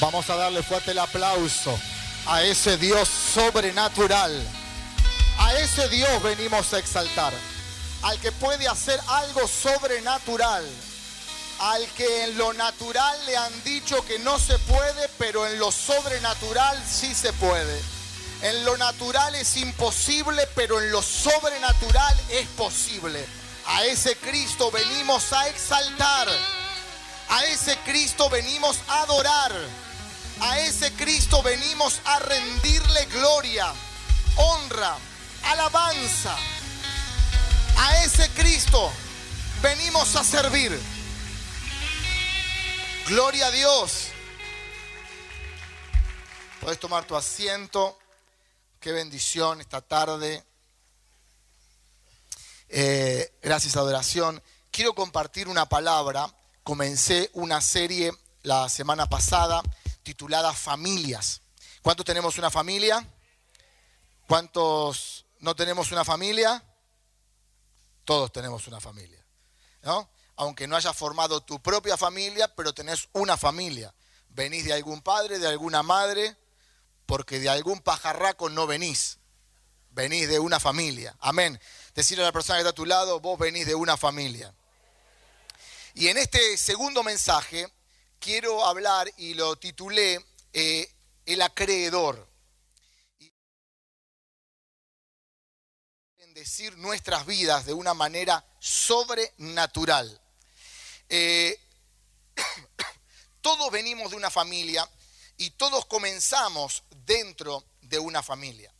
Vamos a darle fuerte el aplauso a ese Dios sobrenatural. A ese Dios venimos a exaltar. Al que puede hacer algo sobrenatural. Al que en lo natural le han dicho que no se puede, pero en lo sobrenatural sí se puede. En lo natural es imposible, pero en lo sobrenatural es posible. A ese Cristo venimos a exaltar. A ese Cristo venimos a adorar. A ese Cristo venimos a rendirle gloria, honra, alabanza. A ese Cristo venimos a servir. Gloria a Dios. Puedes tomar tu asiento. Qué bendición esta tarde. Eh, gracias adoración. Quiero compartir una palabra. Comencé una serie la semana pasada titulada Familias. ¿Cuántos tenemos una familia? ¿Cuántos no tenemos una familia? Todos tenemos una familia. ¿no? Aunque no hayas formado tu propia familia, pero tenés una familia. Venís de algún padre, de alguna madre, porque de algún pajarraco no venís. Venís de una familia. Amén. Decirle a la persona que está a tu lado, vos venís de una familia. Y en este segundo mensaje quiero hablar y lo titulé eh, El acreedor. Bendecir nuestras vidas de una manera sobrenatural. Eh, todos venimos de una familia y todos comenzamos dentro de una familia.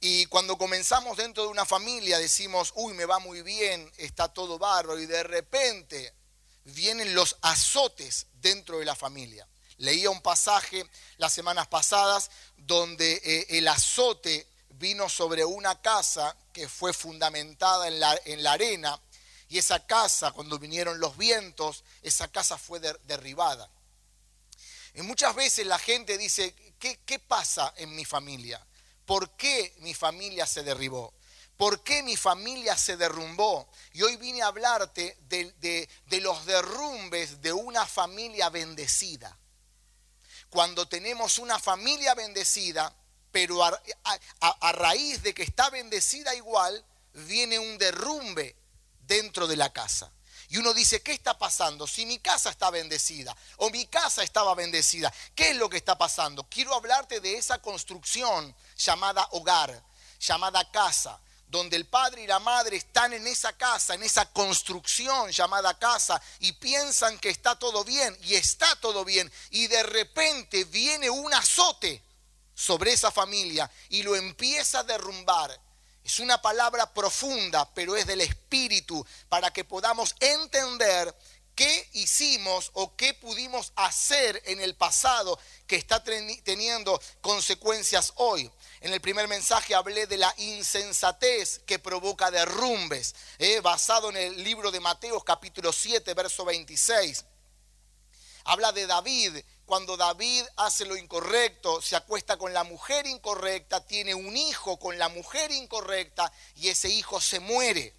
Y cuando comenzamos dentro de una familia decimos, uy, me va muy bien, está todo barro, y de repente vienen los azotes dentro de la familia. Leía un pasaje las semanas pasadas donde eh, el azote vino sobre una casa que fue fundamentada en la, en la, arena y esa casa, cuando vinieron los vientos, esa casa fue derribada. Y muchas veces la gente dice, ¿qué, ¿qué pasa en mi familia? ¿Por qué mi familia se derribó? ¿Por qué mi familia se derrumbó? Y hoy vine a hablarte de, los derrumbes de una familia bendecida. Cuando tenemos una familia bendecida, pero a, a raíz de que está bendecida igual, viene un derrumbe dentro de la casa. Y uno dice, ¿qué está pasando? Si mi casa está bendecida o mi casa estaba bendecida, ¿qué es lo que está pasando? Quiero hablarte de esa construcción llamada hogar, llamada casa donde el padre y la madre están en esa casa, en esa construcción llamada casa, y piensan que está todo bien, y está todo bien, y de repente viene un azote sobre esa familia y lo empieza a derrumbar. Es una palabra profunda, pero es del Espíritu, para que podamos entender qué hicimos o qué pudimos hacer en el pasado que está teniendo consecuencias hoy. En el primer mensaje hablé de la insensatez que provoca derrumbes, eh, basado en el libro de Mateos capítulo 7, verso 26. Habla de David, cuando David hace lo incorrecto, se acuesta con la mujer incorrecta, tiene un hijo con la mujer incorrecta y ese hijo se muere.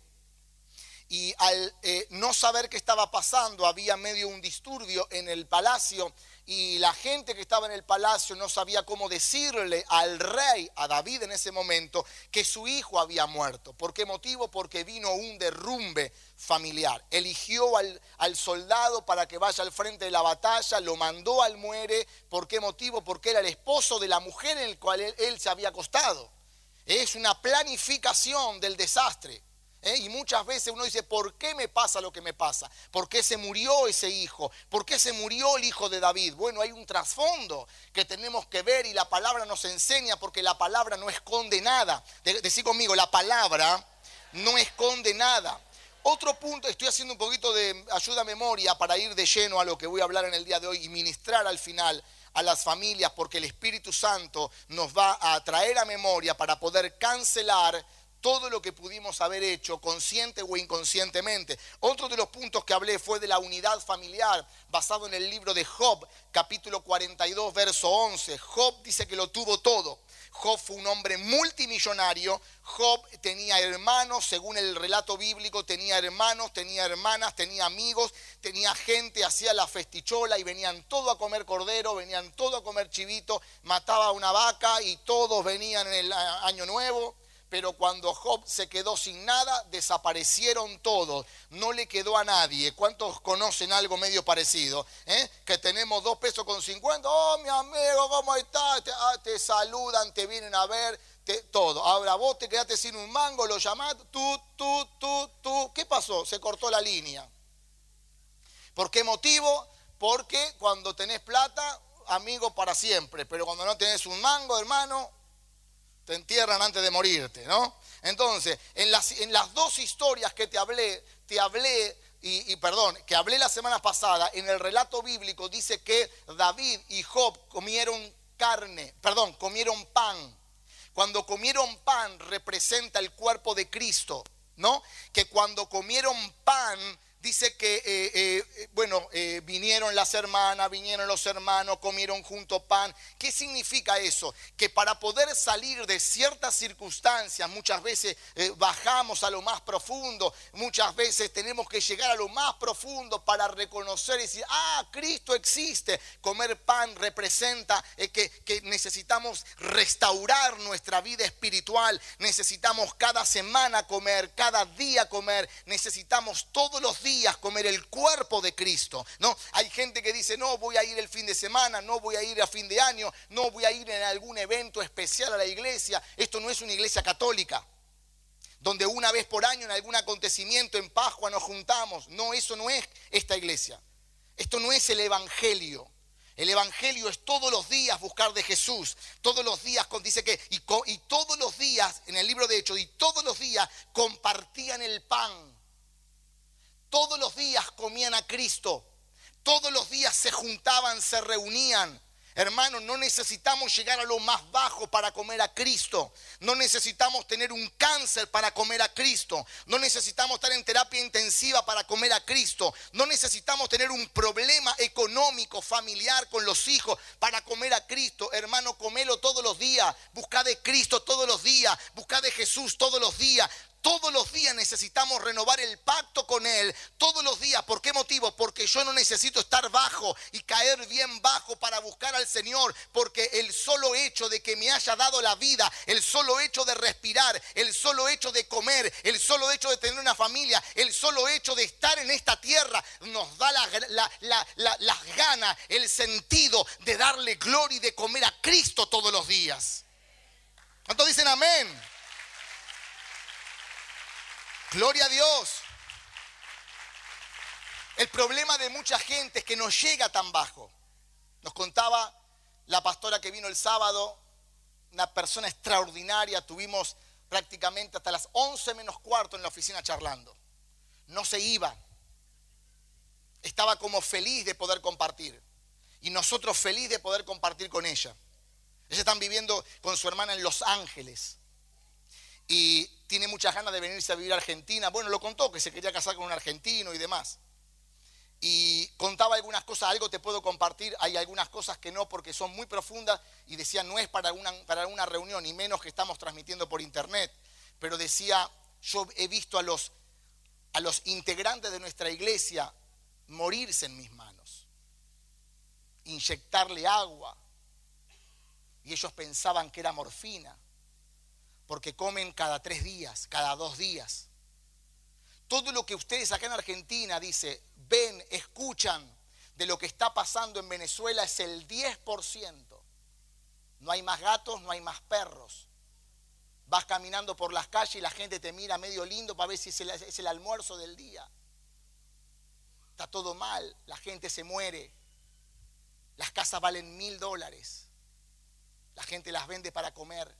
Y al eh, no saber qué estaba pasando, había medio un disturbio en el palacio y la gente que estaba en el palacio no sabía cómo decirle al rey, a David en ese momento, que su hijo había muerto. ¿Por qué motivo? Porque vino un derrumbe familiar. Eligió al, al, soldado para que vaya al frente de la batalla, lo mandó al muere. ¿Por qué motivo? Porque era el esposo de la mujer en el cual él, él se había acostado. Es una planificación del desastre. ¿Eh? Y muchas veces uno dice, ¿por qué me pasa lo que me pasa? ¿Por qué se murió ese hijo? ¿Por qué se murió el hijo de David? Bueno, hay un trasfondo que tenemos que ver y la palabra nos enseña porque la palabra no esconde nada. Decí conmigo, la palabra no esconde nada. Otro punto, estoy haciendo un poquito de ayuda a memoria para ir de lleno a lo que voy a hablar en el día de hoy y ministrar al final a las familias porque el Espíritu Santo nos va a traer a memoria para poder cancelar todo lo que pudimos haber hecho, consciente o inconscientemente. Otro de los puntos que hablé fue de la unidad familiar, basado en el libro de Job, capítulo 42, verso 11. Job dice que lo tuvo todo, Job fue un hombre multimillonario. Job tenía hermanos, según el relato bíblico, tenía hermanos, tenía hermanas, tenía amigos, tenía gente, hacía la festichola y venían todos a comer cordero, venían todos a comer chivito, mataba una vaca y todos venían en el año nuevo pero cuando Job se quedó sin nada, desaparecieron todos, no le quedó a nadie. ¿Cuántos conocen algo medio parecido? Eh? Que tenemos dos pesos con cincuenta, oh mi amigo, ¿cómo estás? Te, ah, te saludan, te vienen a ver, todo. Ahora vos te quedaste sin un mango, lo llamás, tú, tú, tú, tú. ¿Qué pasó? Se cortó la línea. ¿Por qué motivo? Porque cuando tenés plata, amigo para siempre, pero cuando no tenés un mango, hermano, te entierran antes de morirte, ¿no? Entonces, en las, en las dos historias que te hablé, te hablé, y, y, perdón, que hablé la semana pasada, en el relato bíblico dice que David y Job comieron carne, perdón, comieron pan. Cuando comieron pan representa el cuerpo de Cristo, ¿no? Que cuando comieron pan dice que, eh, eh, bueno, eh, vinieron las hermanas, vinieron los hermanos, comieron junto pan. ¿Qué significa eso? Que para poder salir de ciertas circunstancias, muchas veces bajamos a lo más profundo, muchas veces tenemos que llegar a lo más profundo para reconocer y decir, ah, Cristo existe. Comer pan representa que, que necesitamos restaurar nuestra vida espiritual, necesitamos cada semana comer, cada día comer, necesitamos todos los días comer el cuerpo de Cristo. No, hay gente que dice, "No, voy a ir el fin de semana, no voy a ir a fin de año, no voy a ir en algún evento especial a la iglesia." Esto no es una iglesia católica donde una vez por año en algún acontecimiento en Pascua nos juntamos. No, eso no es esta iglesia. Esto no es el evangelio. El Evangelio es todos los días buscar de Jesús. Todos los días, dice que, y, y, todos los días, en el libro de Hechos, y todos los días compartían el pan. Todos los días comían a Cristo. Todos los días se juntaban, se reunían. Hermanos, no necesitamos llegar a lo más bajo para comer a Cristo. No necesitamos tener un cáncer para comer a Cristo. No necesitamos estar en terapia intensiva para comer a Cristo. No necesitamos tener un problema económico, familiar con los hijos para comer a Cristo. Hermano, comelo todos los días. Busca de Cristo todos los días. Busca de Jesús todos los días. Todos los días necesitamos renovar el pacto con Él. Todos los días. ¿Por qué motivo? Porque yo no necesito estar bajo y caer bien bajo para buscar al Señor. Porque el solo hecho de que me haya dado la vida, el solo hecho de respirar, el solo hecho de comer, el solo hecho de tener una familia, el solo hecho de estar en esta tierra, nos da las ganas, el sentido de darle gloria y de comer a Cristo todos los días. ¿Cuántos dicen amén? Gloria a Dios. El problema de mucha gente es que no llega tan bajo. Nos contaba la pastora que vino el sábado, una persona extraordinaria, tuvimos prácticamente hasta las 11 menos cuarto en la oficina charlando. No se iba. Estaba como feliz de poder compartir. Y nosotros feliz de poder compartir con ella. Ellos están viviendo con su hermana en Los Ángeles y tiene muchas ganas de venirse a vivir a Argentina. Bueno, lo contó que se quería casar con un argentino y demás. Y contaba algunas cosas, algo te puedo compartir, hay algunas cosas que no porque son muy profundas y decía no es para una, para una reunión, y menos que estamos transmitiendo por internet, pero decía, yo he visto a los, a los integrantes de nuestra iglesia morirse en mis manos, inyectarle agua, y ellos pensaban que era morfina porque comen cada tres días, cada dos días. Todo lo que ustedes acá en Argentina, dice, ven, escuchan de lo que está pasando en Venezuela es el 10%. No hay más gatos, no hay más perros. Vas caminando por las calles y la gente te mira medio lindo para ver si es el, es el almuerzo del día. Está todo mal, la gente se muere. Las casas valen mil dólares. La gente las vende para comer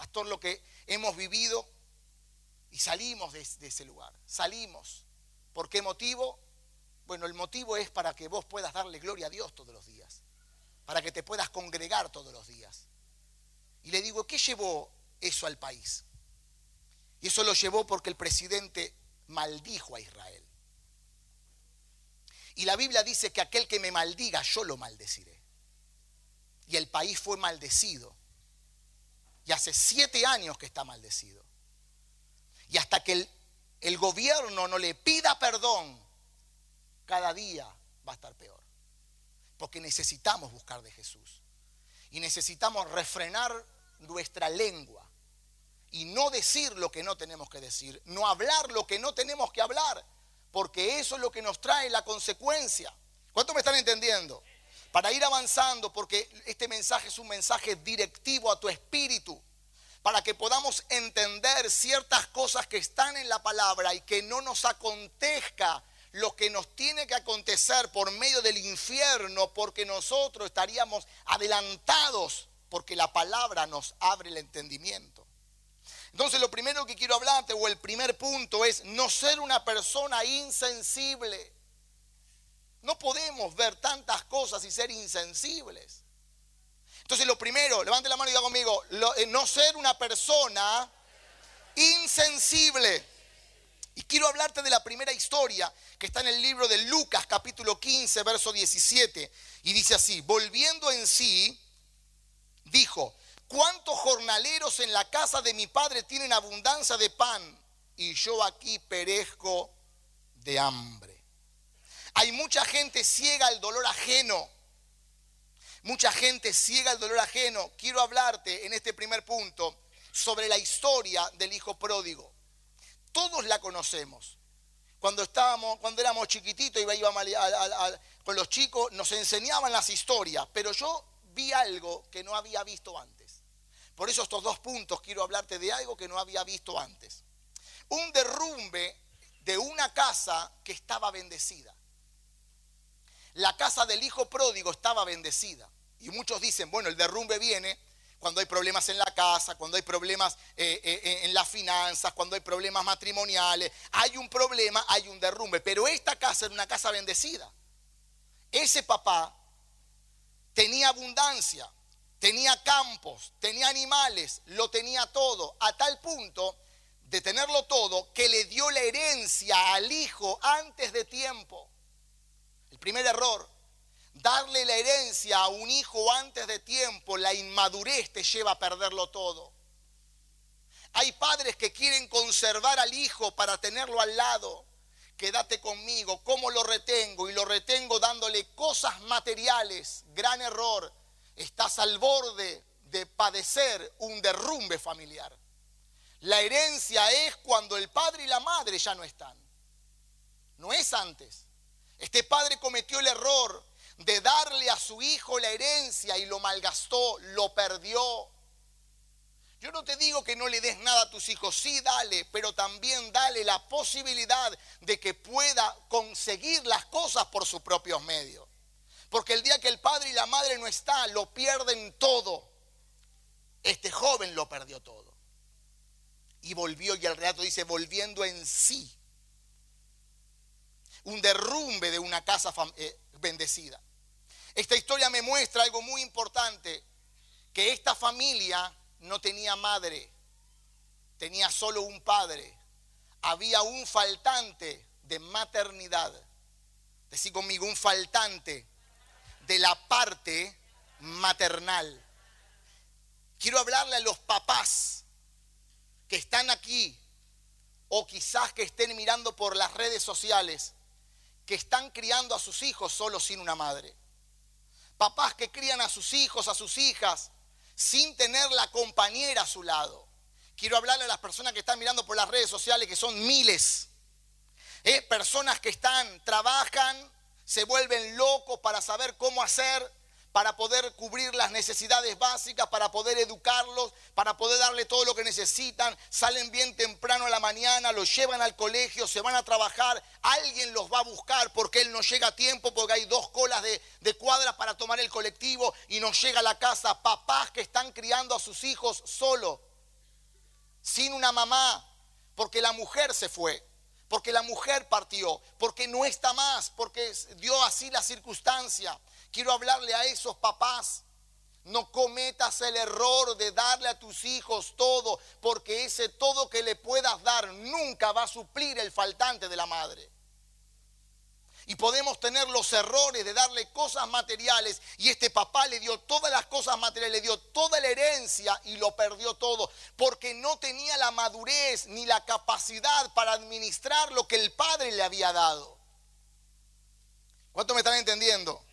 pastor, lo que hemos vivido y salimos de, ese lugar. Salimos. ¿Por qué motivo? Bueno, el motivo es para que vos puedas darle gloria a Dios todos los días, para que te puedas congregar todos los días. Y le digo, ¿qué llevó eso al país? Y eso lo llevó porque el presidente maldijo a Israel. Y la Biblia dice que aquel que me maldiga, yo lo maldeciré. Y el país fue maldecido y hace siete años que está maldecido. Y hasta que el, el gobierno no le pida perdón, cada día va a estar peor. Porque necesitamos buscar de Jesús. Y necesitamos refrenar nuestra lengua. Y no decir lo que no tenemos que decir. No hablar lo que no tenemos que hablar. Porque eso es lo que nos trae la consecuencia. ¿Cuánto me están entendiendo? Para ir avanzando, porque este mensaje es un mensaje directivo a tu espíritu para que podamos entender ciertas cosas que están en la palabra y que no nos acontezca lo que nos tiene que acontecer por medio del infierno, porque nosotros estaríamos adelantados, porque la palabra nos abre el entendimiento. Entonces lo primero que quiero hablarte, o el primer punto, es no ser una persona insensible. No podemos ver tantas cosas y ser insensibles. Entonces lo primero, levante la mano y diga conmigo, eh, no ser una persona insensible. Y quiero hablarte de la primera historia que está en el libro de Lucas capítulo 15, verso 17. Y dice así, volviendo en sí, dijo, ¿cuántos jornaleros en la casa de mi padre tienen abundancia de pan y yo aquí perezco de hambre? Hay mucha gente ciega al dolor ajeno Mucha gente ciega el dolor ajeno. Quiero hablarte en este primer punto sobre la historia del hijo pródigo. Todos la conocemos. Cuando estábamos, cuando éramos chiquititos y íbamos con los chicos, nos enseñaban las historias, pero yo vi algo que no había visto antes. Por eso estos dos puntos quiero hablarte de algo que no había visto antes. Un derrumbe de una casa que estaba bendecida. La casa del hijo pródigo estaba bendecida. Y muchos dicen, bueno, el derrumbe viene cuando hay problemas en la casa, cuando hay problemas eh, eh, en las finanzas, cuando hay problemas matrimoniales. Hay un problema, hay un derrumbe. Pero esta casa era una casa bendecida. Ese papá tenía abundancia, tenía campos, tenía animales, lo tenía todo, a tal punto de tenerlo todo que le dio la herencia al hijo antes de tiempo. Primer error, darle la herencia a un hijo antes de tiempo, la inmadurez te lleva a perderlo todo. Hay padres que quieren conservar al hijo para tenerlo al lado. Quédate conmigo, ¿cómo lo retengo? Y lo retengo dándole cosas materiales. Gran error. Estás al borde de padecer un derrumbe familiar. La herencia es cuando el padre y la madre ya no están. No es antes. Este padre cometió el error de darle a su hijo la herencia y lo malgastó, lo perdió. Yo no te digo que no le des nada a tus hijos, sí dale, pero también dale la posibilidad de que pueda conseguir las cosas por sus propios medios. Porque el día que el padre y la madre no están, lo pierden todo. Este joven lo perdió todo. Y volvió, y el relato dice, volviendo en sí. Un derrumbe de una casa eh, bendecida. Esta historia me muestra algo muy importante, que esta familia no tenía madre, tenía solo un padre. Había un faltante de maternidad. Decí conmigo, un faltante de la parte maternal. Quiero hablarle a los papás que están aquí o quizás que estén mirando por las redes sociales, que están criando a sus hijos solo sin una madre papás que crían a sus hijos, a sus hijas, sin tener la compañera a su lado. Quiero hablarle a las personas que están mirando por las redes sociales, que son miles. ¿eh? Personas que están, trabajan, se vuelven locos para saber cómo hacer para poder cubrir las necesidades básicas, para poder educarlos, para poder darle todo lo que necesitan. Salen bien temprano a la mañana, los llevan al colegio, se van a trabajar. Alguien los va a buscar porque él no llega a tiempo, porque hay dos colas de, de cuadras para tomar el colectivo y no llega a la casa. Papás que están criando a sus hijos solo, sin una mamá, porque la mujer se fue porque la mujer partió, porque no está más, porque dio así la circunstancia. Quiero hablarle a esos papás. No cometas el error de darle a tus hijos todo, porque ese todo que le puedas dar nunca va a suplir el faltante de la madre. Y podemos tener los errores de darle cosas materiales. Y este papá le dio todas las cosas materiales, le dio toda la herencia y lo perdió todo. Porque no tenía la madurez ni la capacidad para administrar lo que el padre le había dado. ¿Cuánto me están entendiendo?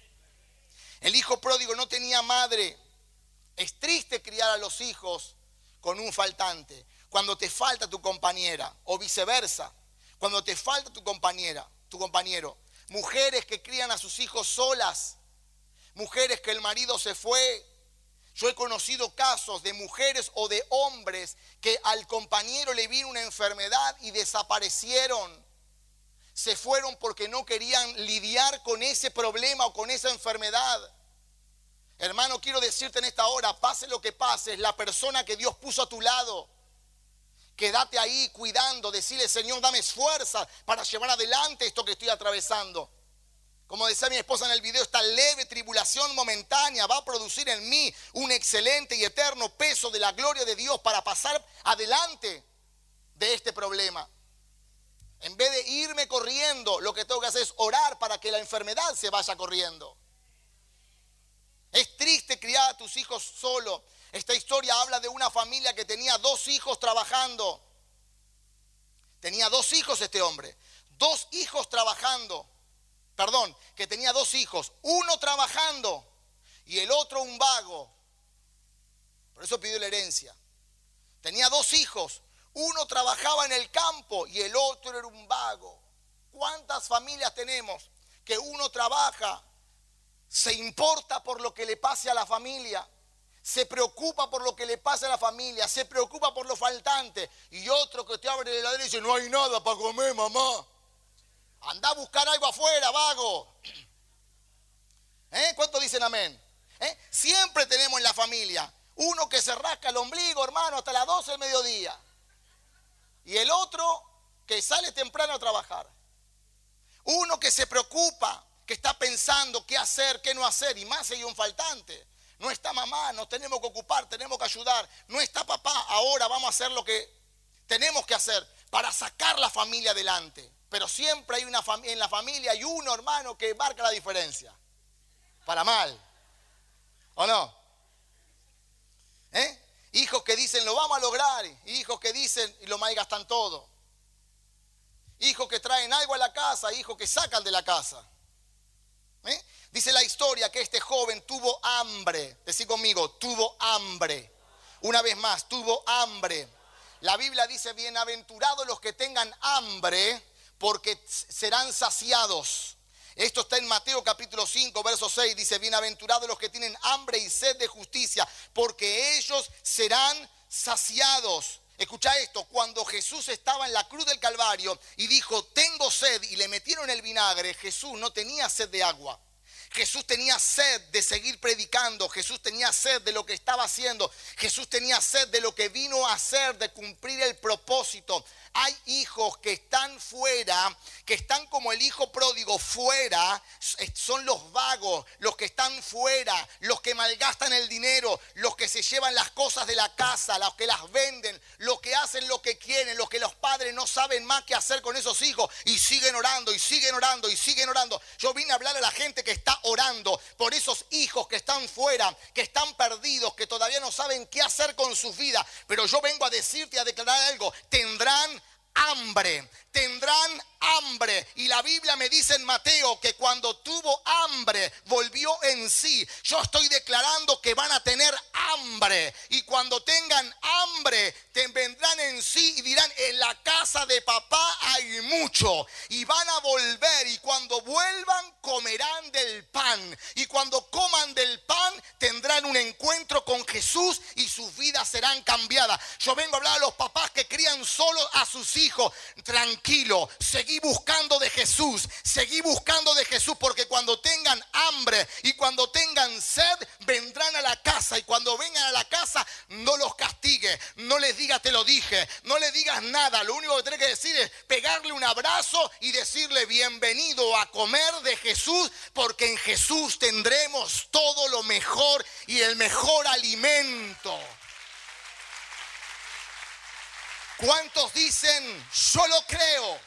El hijo pródigo no tenía madre. Es triste criar a los hijos con un faltante. Cuando te falta tu compañera o viceversa. Cuando te falta tu compañera, tu compañero. Mujeres que crían a sus hijos solas. Mujeres que el marido se fue. Yo he conocido casos de mujeres o de hombres que al compañero le vino una enfermedad y desaparecieron. Se fueron porque no querían lidiar con ese problema o con esa enfermedad. Hermano, quiero decirte en esta hora, pase lo que pase, la persona que Dios puso a tu lado. Quédate ahí cuidando, decirle, Señor, dame fuerza para llevar adelante esto que estoy atravesando. Como decía mi esposa en el video, esta leve tribulación momentánea va a producir en mí un excelente y eterno peso de la gloria de Dios para pasar adelante de este problema. En vez de irme corriendo, lo que tengo que hacer es orar para que la enfermedad se vaya corriendo. Es triste criar a tus hijos solo. Esta historia habla de una familia que tenía dos hijos trabajando. Tenía dos hijos este hombre. Dos hijos trabajando. Perdón, que tenía dos hijos. Uno trabajando y el otro un vago. Por eso pidió la herencia. Tenía dos hijos. Uno trabajaba en el campo y el otro era un vago. ¿Cuántas familias tenemos que uno trabaja, se importa por lo que le pase a la familia, se preocupa por lo que le pasa a la familia, se preocupa por lo faltante. Y otro que te abre el heladero y dice, no hay nada para comer, mamá. Anda a buscar algo afuera, vago. ¿Eh? ¿Cuántos dicen amén? ¿Eh? Siempre tenemos en la familia uno que se rasca el ombligo, hermano, hasta las 12 del mediodía. Y el otro que sale temprano a trabajar. Uno que se preocupa, que está pensando qué hacer, qué no hacer, y más hay un faltante. No está mamá, nos tenemos que ocupar, tenemos que ayudar. No está papá, ahora vamos a hacer lo que tenemos que hacer para sacar la familia adelante. Pero siempre hay una en la familia hay uno hermano que marca la diferencia. Para mal. ¿O no? ¿Eh? Hijos que dicen lo vamos a lograr. Hijos que dicen y lo malgastan todo. Hijos que traen algo a la casa. Hijos que sacan de la casa. ¿Eh? Dice la historia que este joven tuvo hambre. Decí conmigo, tuvo hambre. Una vez más, tuvo hambre. La Biblia dice, bienaventurados los que tengan hambre, porque serán saciados. Esto está en Mateo capítulo 5, verso 6. Dice, bienaventurados los que tienen hambre y sed de justicia, porque ellos serán saciados. Escucha esto, cuando Jesús estaba en la cruz del Calvario y dijo, tengo sed, y le metieron el vinagre, Jesús no tenía sed de agua. Jesús tenía sed de seguir predicando, Jesús tenía sed de lo que estaba haciendo, Jesús tenía sed de lo que vino a hacer, de cumplir el propósito. Hay hijos que están fuera, que están como el hijo pródigo fuera, son los vagos, los que están fuera, los que malgastan el dinero, los que se llevan las cosas de la casa, los que las venden, los que hacen lo que quieren, los que los padres no saben más qué hacer con esos hijos y siguen orando y siguen orando y siguen orando. Yo vine a hablar a la gente que está orando por esos hijos que están fuera, que están perdidos, que todavía no saben qué hacer con su vida. Pero yo vengo a decirte, a declarar algo, tendrán hambre, tendrán hambre. Y la Biblia me dice en Mateo que cuando tuvo hambre volvió en sí. Yo estoy declarando que van a tener hambre. Y cuando tengan hambre, vendrán en sí y dirán, en la casa de papá hay mucho. Y van a volver y cuando vuelvan comerán del pan. Y cuando coman del pan tendrán un encuentro con Jesús y sus vidas serán cambiadas. Yo vengo a hablar a los papás que crían solo a sus hijos. Tranquilo, seguí buscando de Jesús, seguí buscando de Jesús porque cuando tengan hambre y cuando tengan sed, vendrán a la casa y cuando vengan a la casa, no los castigue, no les diga te lo dije, no le digas nada, lo único que tienes que decir es pegarle un abrazo y decirle bienvenido a comer de Jesús porque en Jesús tendremos todo lo mejor y el mejor alimento. ¿Cuántos dicen, yo lo creo?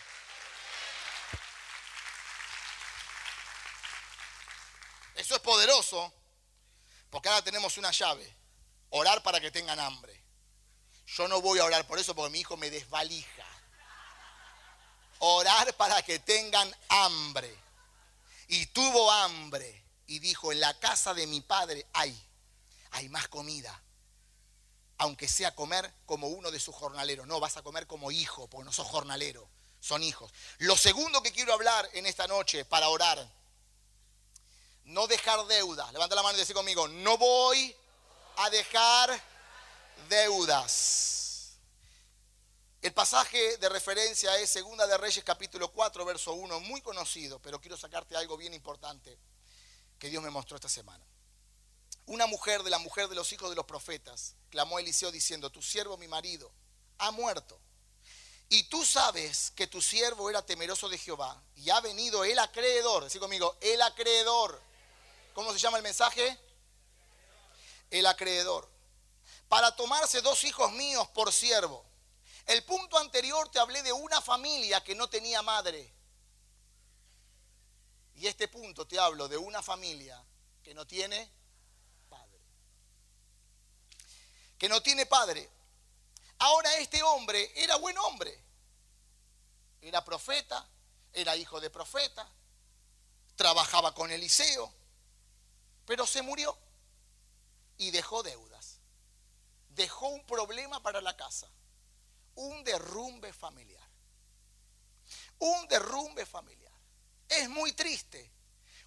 Eso es poderoso, porque ahora tenemos una llave. Orar para que tengan hambre. Yo no voy a orar por eso porque mi hijo me desvalija. Orar para que tengan hambre. Y tuvo hambre. Y dijo, en la casa de mi padre hay, hay más comida. Aunque sea comer como uno de sus jornaleros. No, vas a comer como hijo, porque no sos jornalero, son hijos. Lo segundo que quiero hablar en esta noche para orar. No dejar deuda. Levanta la mano y dice conmigo, no voy a dejar deudas. El pasaje de referencia es Segunda de Reyes capítulo 4, verso 1, muy conocido, pero quiero sacarte algo bien importante que Dios me mostró esta semana. Una mujer de la mujer de los hijos de los profetas clamó Eliseo diciendo, tu siervo, mi marido, ha muerto. Y tú sabes que tu siervo era temeroso de Jehová y ha venido el acreedor, así conmigo, el acreedor. ¿Cómo se llama el mensaje? El acreedor para tomarse dos hijos míos por siervo. El punto anterior te hablé de una familia que no tenía madre. Y este punto te hablo de una familia que no tiene padre. Que no tiene padre. Ahora este hombre era buen hombre. Era profeta, era hijo de profeta, trabajaba con Eliseo, pero se murió y dejó deudas dejó un problema para la casa, un derrumbe familiar. Un derrumbe familiar. Es muy triste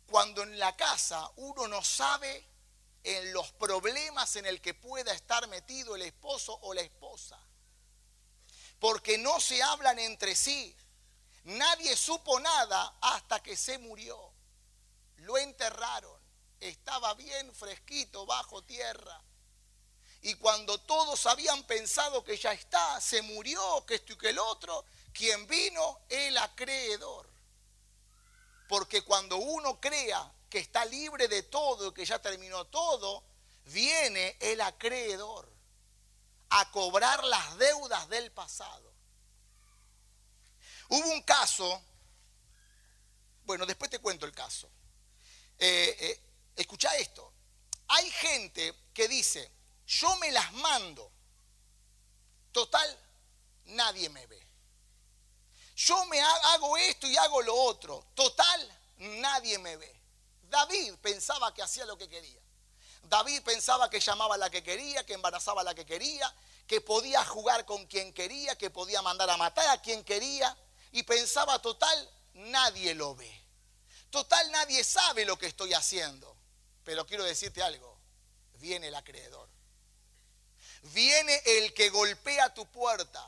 cuando en la casa uno no sabe en los problemas en el que pueda estar metido el esposo o la esposa. Porque no se hablan entre sí. Nadie supo nada hasta que se murió. Lo enterraron. Estaba bien fresquito bajo tierra. Y cuando todos habían pensado que ya está, se murió, que esto y que el otro, quien vino, el acreedor. Porque cuando uno crea que está libre de todo que ya terminó todo, viene el acreedor a cobrar las deudas del pasado. Hubo un caso, bueno, después te cuento el caso. Eh, eh, escucha esto. Hay gente que dice, yo me las mando. Total, nadie me ve. Yo me hago esto y hago lo otro. Total, nadie me ve. David pensaba que hacía lo que quería. David pensaba que llamaba a la que quería, que embarazaba a la que quería, que podía jugar con quien quería, que podía mandar a matar a quien quería. Y pensaba, total, nadie lo ve. Total, nadie sabe lo que estoy haciendo. Pero quiero decirte algo, viene el acreedor viene el que golpea tu puerta.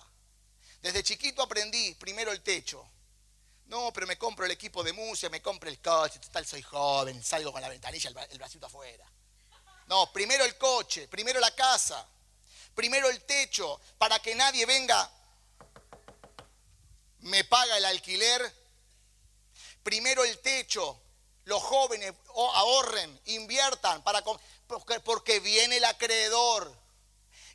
Desde chiquito aprendí primero el techo. No, pero me compro el equipo de música, me compro el coche, total soy joven, salgo con la ventanilla, el, bracito afuera. No, primero el coche, primero la casa, primero el techo, para que nadie venga, me paga el alquiler. Primero el techo, los jóvenes ahorren, inviertan, para, porque viene el acreedor.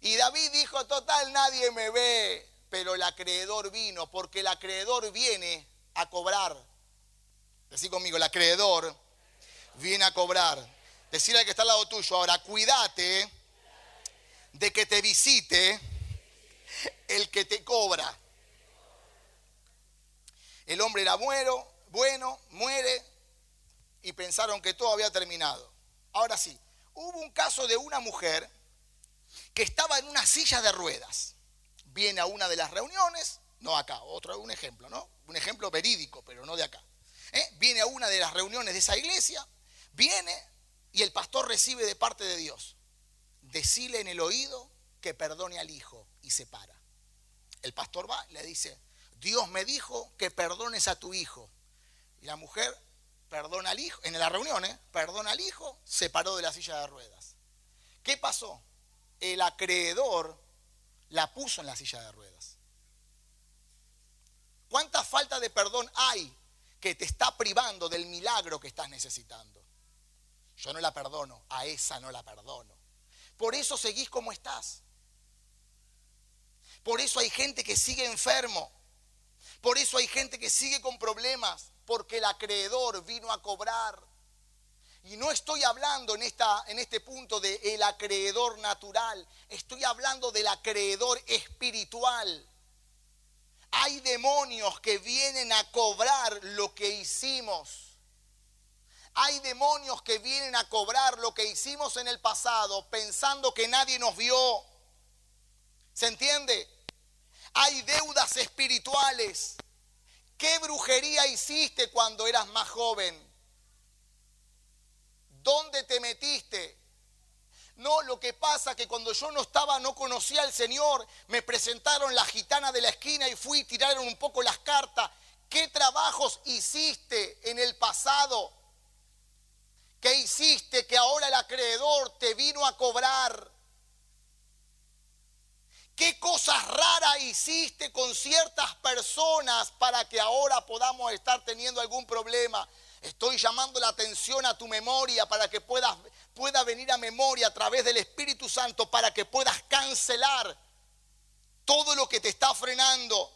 Y David dijo, total, nadie me ve, pero el acreedor vino, porque el acreedor viene a cobrar. Decí conmigo, el acreedor viene a cobrar. Decirle al que está al lado tuyo, ahora cuídate de que te visite el que te cobra. El hombre era bueno, bueno, muere y pensaron que todo había terminado. Ahora sí, hubo un caso de una mujer que estaba en una silla de ruedas. Viene a una de las reuniones, no acá, otro un ejemplo, ¿no? Un ejemplo verídico, pero no de acá. ¿eh? Viene a una de las reuniones de esa iglesia, viene y el pastor recibe de parte de Dios. Decile en el oído que perdone al hijo y se para. El pastor va le dice, Dios me dijo que perdones a tu hijo. Y la mujer perdona al hijo, en la reunión, ¿eh? perdona al hijo, se paró de la silla de ruedas. ¿Qué pasó? el acreedor la puso en la silla de ruedas. ¿Cuánta falta de perdón hay que te está privando del milagro que estás necesitando? Yo no la perdono, a esa no la perdono. Por eso seguís como estás. Por eso hay gente que sigue enfermo. Por eso hay gente que sigue con problemas, porque el acreedor vino a cobrar. Y no estoy hablando en, esta, en este punto de el acreedor natural, estoy hablando del acreedor espiritual. Hay demonios que vienen a cobrar lo que hicimos. Hay demonios que vienen a cobrar lo que hicimos en el pasado pensando que nadie nos vio. ¿Se entiende? Hay deudas espirituales. ¿Qué brujería hiciste cuando eras más joven? ¿Dónde te metiste? No, lo que pasa que cuando yo no estaba, no conocía al Señor, me presentaron la gitana de la esquina y fui, tiraron un poco las cartas. ¿Qué trabajos hiciste en el pasado? ¿Qué hiciste que ahora el acreedor te vino a cobrar? ¿Qué cosas raras hiciste con ciertas personas para que ahora podamos estar teniendo algún problema? Estoy llamando la atención a tu memoria para que puedas, pueda venir a memoria a través del Espíritu Santo para que puedas cancelar todo lo que te está frenando.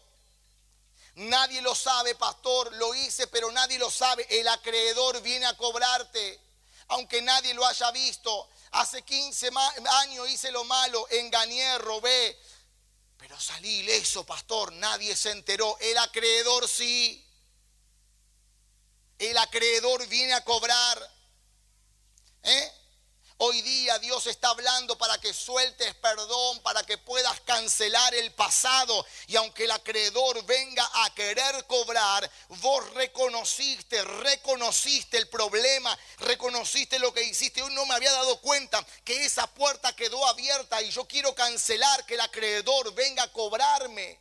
Nadie lo sabe, pastor, lo hice, pero nadie lo sabe. El acreedor viene a cobrarte, aunque nadie lo haya visto. Hace 15 años hice lo malo, engañé, robé, pero salí ileso, pastor, nadie se enteró. El acreedor sí. El acreedor viene a cobrar. ¿Eh? Hoy día Dios está hablando para que sueltes perdón, para que puedas cancelar el pasado. Y aunque el acreedor venga a querer cobrar, vos reconociste, reconociste el problema, reconociste lo que hiciste. Hoy no me había dado cuenta que esa puerta quedó abierta y yo quiero cancelar que el acreedor venga a cobrarme.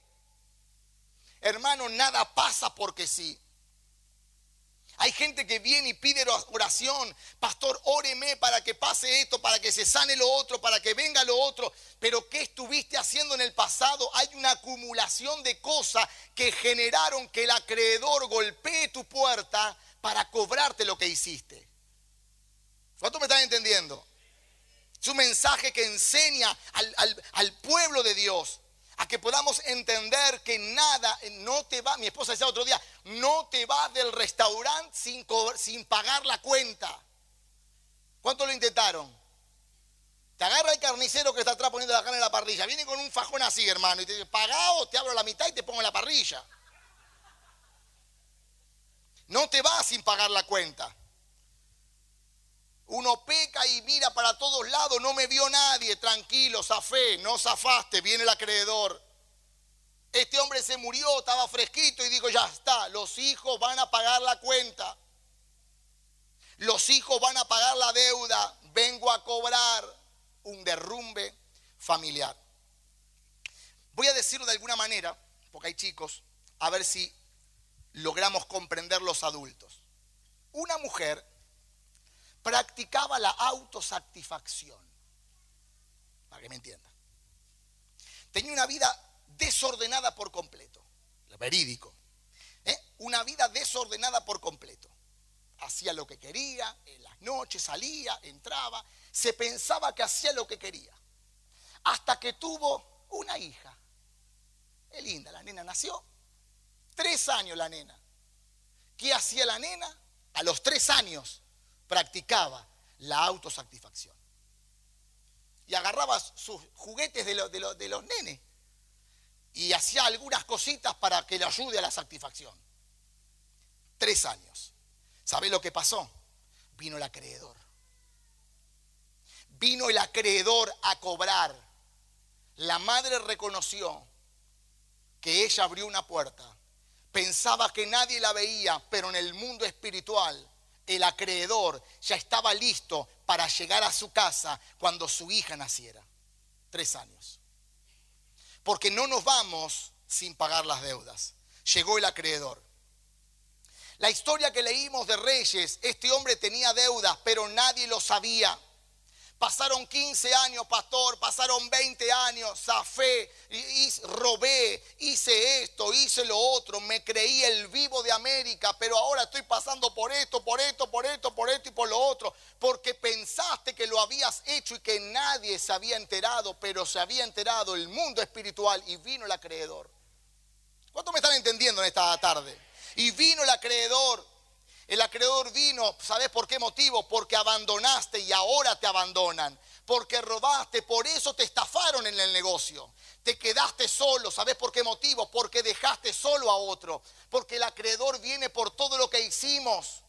Hermano, nada pasa porque sí. Hay gente que viene y pide oración. Pastor, óreme para que pase esto, para que se sane lo otro, para que venga lo otro. Pero ¿qué estuviste haciendo en el pasado? Hay una acumulación de cosas que generaron que el acreedor golpee tu puerta para cobrarte lo que hiciste. ¿Cuánto me están entendiendo? Es un mensaje que enseña al, al pueblo de Dios a que podamos entender que nada, no te va, mi esposa decía otro día, no te va del restaurante sin, pagar la cuenta. ¿Cuánto lo intentaron? Te agarra el carnicero que está atrás poniendo la carne en la parrilla, viene con un fajón así, hermano, y te dice, pagado, te abro la mitad y te pongo en la parrilla. No te va sin pagar la cuenta. Uno peca y mira para todos lados, no me vio nadie, tranquilo, zafé, no zafaste, viene el acreedor. Este hombre se murió, estaba fresquito y dijo, ya está, los hijos van a pagar la cuenta. Los hijos van a pagar la deuda, vengo a cobrar un derrumbe familiar. Voy a decirlo de alguna manera, porque hay chicos, a ver si logramos comprender los adultos. Una mujer practicaba la autosatisfacción. Para que me entienda. Tenía una vida desordenada por completo. Verídico. ¿eh? Una vida desordenada por completo. Hacía lo que quería, en las noches salía, entraba, se pensaba que hacía lo que quería. Hasta que tuvo una hija. Es linda, la nena nació. Tres años la nena. ¿Qué hacía la nena? A los tres años practicaba la autosatisfacción. Y agarraba sus juguetes de, de, los nenes y hacía algunas cositas para que le ayude a la satisfacción. Tres años. ¿Sabe lo que pasó? Vino el acreedor. Vino el acreedor a cobrar. La madre reconoció que ella abrió una puerta. Pensaba que nadie la veía, pero en el mundo espiritual el acreedor ya estaba listo para llegar a su casa cuando su hija naciera. Tres años. Porque no nos vamos sin pagar las deudas. Llegó el acreedor. La historia que leímos de Reyes, este hombre tenía deudas, pero nadie lo sabía. Pasaron 15 años, pastor, pasaron 20 años, zafé, y, robé, hice esto, hice lo otro, me creí el vivo de América, pero ahora estoy pasando por esto, por esto, por esto, por esto y por lo otro, porque pensaste que lo habías hecho y que nadie se había enterado, pero se había enterado el mundo espiritual y vino el acreedor. ¿Cuánto me están entendiendo en esta tarde? Y vino el acreedor El acreedor vino, ¿sabes por qué motivo? Porque abandonaste y ahora te abandonan. Porque robaste, por eso te estafaron en el negocio. Te quedaste solo, ¿sabes por qué motivo? Porque dejaste solo a otro. Porque el acreedor viene por todo lo que hicimos.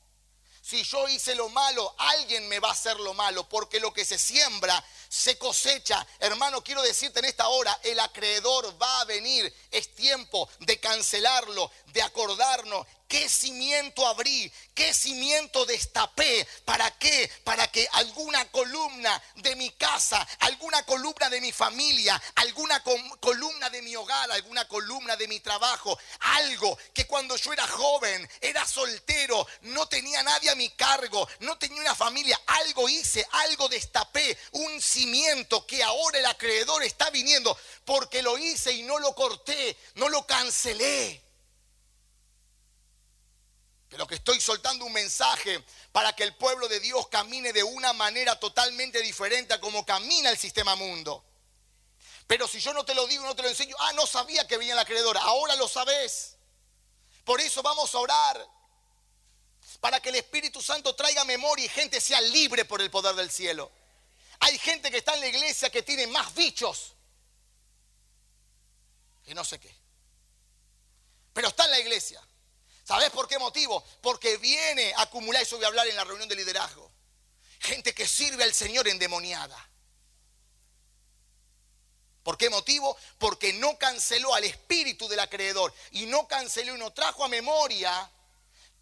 Si yo hice lo malo, alguien me va a hacer lo malo, porque lo que se siembra se cosecha. Hermano, quiero decirte en esta hora, el acreedor va a venir. Es tiempo de cancelarlo, de acordarnos ¿Qué cimiento abrí? ¿Qué cimiento destapé? ¿Para qué? Para que alguna columna de mi casa, alguna columna de mi familia, alguna columna de mi hogar, alguna columna de mi trabajo, algo que cuando yo era joven, era soltero, no tenía nadie a mi cargo, no tenía una familia, algo hice, algo destapé, un cimiento que ahora el acreedor está viniendo porque lo hice y no lo corté, no lo cancelé lo que estoy soltando un mensaje para que el pueblo de Dios camine de una manera totalmente diferente a como camina el sistema mundo. Pero si yo no te lo digo, no te lo enseño, ah, no sabía que venía el acreedor, ahora lo sabes. Por eso vamos a orar para que el Espíritu Santo traiga memoria y gente sea libre por el poder del cielo. Hay gente que está en la iglesia que tiene más bichos que no sé qué. Pero está en la iglesia. ¿Sabes por qué motivo? Porque viene a acumular, eso voy a hablar en la reunión de liderazgo. Gente que sirve al Señor endemoniada. ¿Por qué motivo? Porque no canceló al espíritu del acreedor y no canceló y no trajo a memoria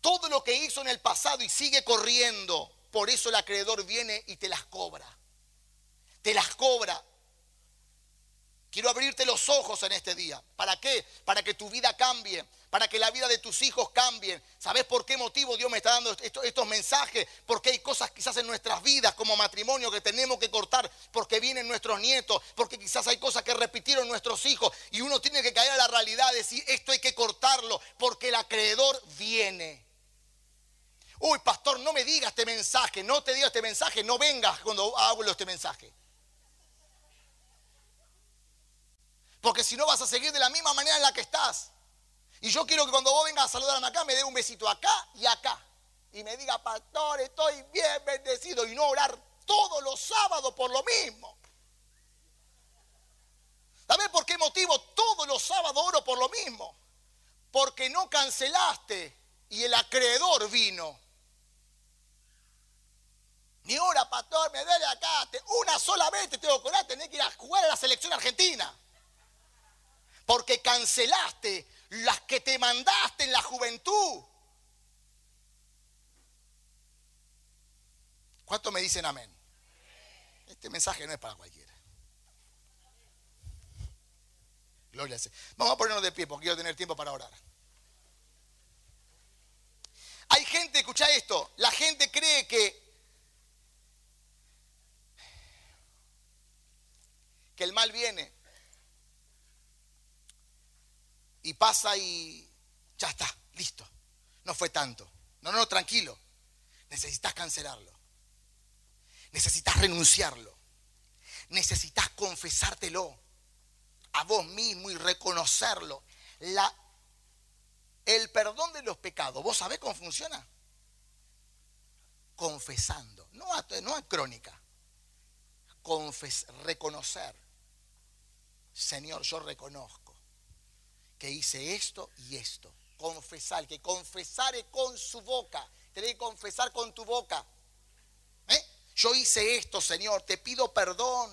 todo lo que hizo en el pasado y sigue corriendo. Por eso el acreedor viene y te las cobra. Te las cobra. Quiero abrirte los ojos en este día. ¿Para qué? Para que tu vida cambie, para que la vida de tus hijos cambien. ¿Sabes por qué motivo Dios me está dando estos, mensajes? Porque hay cosas quizás en nuestras vidas como matrimonio que tenemos que cortar porque vienen nuestros nietos, porque quizás hay cosas que repitieron nuestros hijos y uno tiene que caer a la realidad de decir esto hay que cortarlo porque el acreedor viene. Uy, pastor, no me digas este mensaje, no te diga este mensaje, no vengas cuando hablo este mensaje. Porque si no vas a seguir de la misma manera en la que estás. Y yo quiero que cuando vos vengas a saludarme acá, me dé un besito acá y acá. Y me diga, pastor, estoy bien bendecido. Y no orar todos los sábados por lo mismo. ¿Sabes por qué motivo todos los sábados oro por lo mismo? Porque no cancelaste y el acreedor vino. Ni hora, pastor, me duele acá. Una sola vez te tengo que orar, tenés que ir a jugar a la selección argentina porque cancelaste las que te mandaste en la juventud. ¿Cuántos me dicen amén? Este mensaje no es para cualquiera. Gloria a Vamos a ponernos de pie porque quiero tener tiempo para orar. Hay gente, escucha esto, la gente cree que que el mal viene y pasa y ya está, listo. No fue tanto. No, no, tranquilo. Necesitas cancelarlo. Necesitas renunciarlo. Necesitas confesártelo a vos mismo y reconocerlo. El perdón de los pecados, ¿vos sabés cómo funciona? Confesando, no a, crónica. Reconocer. Señor, yo reconozco que hice esto y esto. Confesar, que confesare con su boca. Tenés que confesar con tu boca. ¿Eh? Yo hice esto, Señor, te pido perdón.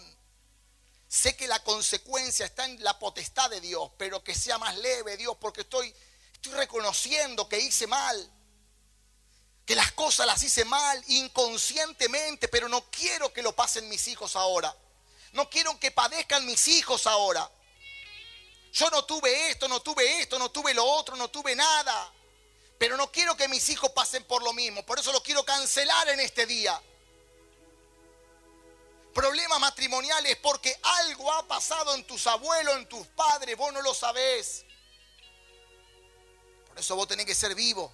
Sé que la consecuencia está en la potestad de Dios, pero que sea más leve, Dios, porque estoy, estoy reconociendo que hice mal. Que las cosas las hice mal inconscientemente, pero no quiero que lo pasen mis hijos ahora. No quiero que padezcan mis hijos ahora. Yo no tuve esto, no tuve esto, no tuve lo otro, no tuve nada. Pero no quiero que mis hijos pasen por lo mismo. Por eso lo quiero cancelar en este día. Problemas matrimoniales porque algo ha pasado en tus abuelos, en tus padres, vos no lo sabés. Por eso vos tenés que ser vivo.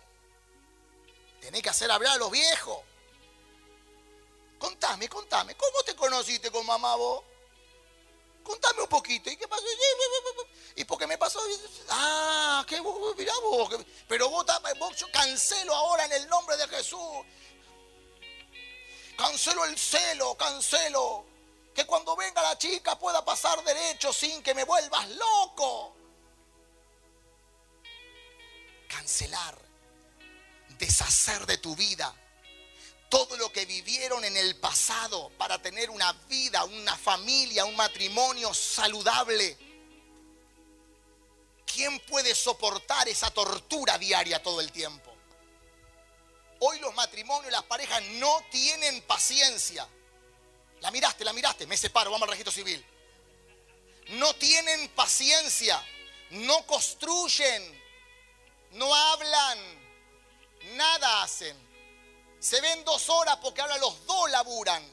Tenés que hacer hablar a los viejos. Contame, contame, ¿cómo te conociste con mamá vos? Contame un poquito. ¿Y qué pasó? ¿Y por qué me pasó? Ah, qué mirá vos. Pero vos, vos, cancelo ahora en el nombre de Jesús. Cancelo el celo, cancelo. Que cuando venga la chica pueda pasar derecho sin que me vuelvas loco. Cancelar. Deshacer de tu vida todo lo que vivieron en el pasado para tener una vida, una familia, un matrimonio saludable. ¿Quién puede soportar esa tortura diaria todo el tiempo? Hoy los matrimonios, las parejas no tienen paciencia. La miraste, la miraste, me separo, vamos al registro civil. No tienen paciencia, no construyen, no hablan, nada hacen. Se ven dos horas porque ahora los dos laburan.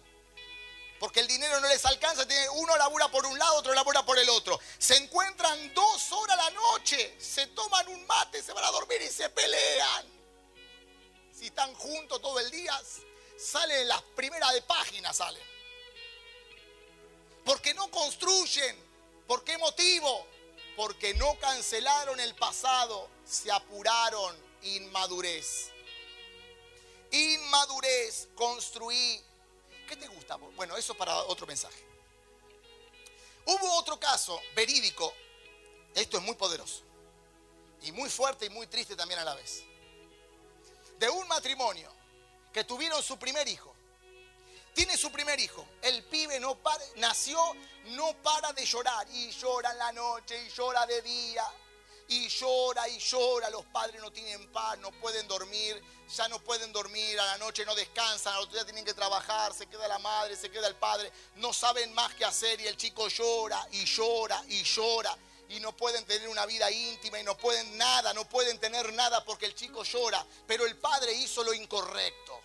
Porque el dinero no les alcanza, uno labura por un lado, otro labura por el otro. Se encuentran dos horas la noche, se toman un mate, se van a dormir y se pelean. Si están juntos todo el día, salen las primeras de página, salen. Porque no construyen. ¿Por qué motivo? Porque no cancelaron el pasado, se apuraron, inmadurez inmadurez, construí. ¿Qué te gusta? Bueno, eso para otro mensaje. Hubo otro caso verídico, esto es muy poderoso, y muy fuerte y muy triste también a la vez, de un matrimonio que tuvieron su primer hijo. Tiene su primer hijo. El pibe no para, nació, no para de llorar. Y llora en la noche, y llora de día y llora y llora, los padres no tienen paz, no pueden dormir, ya no pueden dormir, a la noche no descansan, al otro día tienen que trabajar, se queda la madre, se queda el padre, no saben más qué hacer y el chico llora y llora y llora y no pueden tener una vida íntima y no pueden nada, no pueden tener nada porque el chico llora, pero el padre hizo lo incorrecto.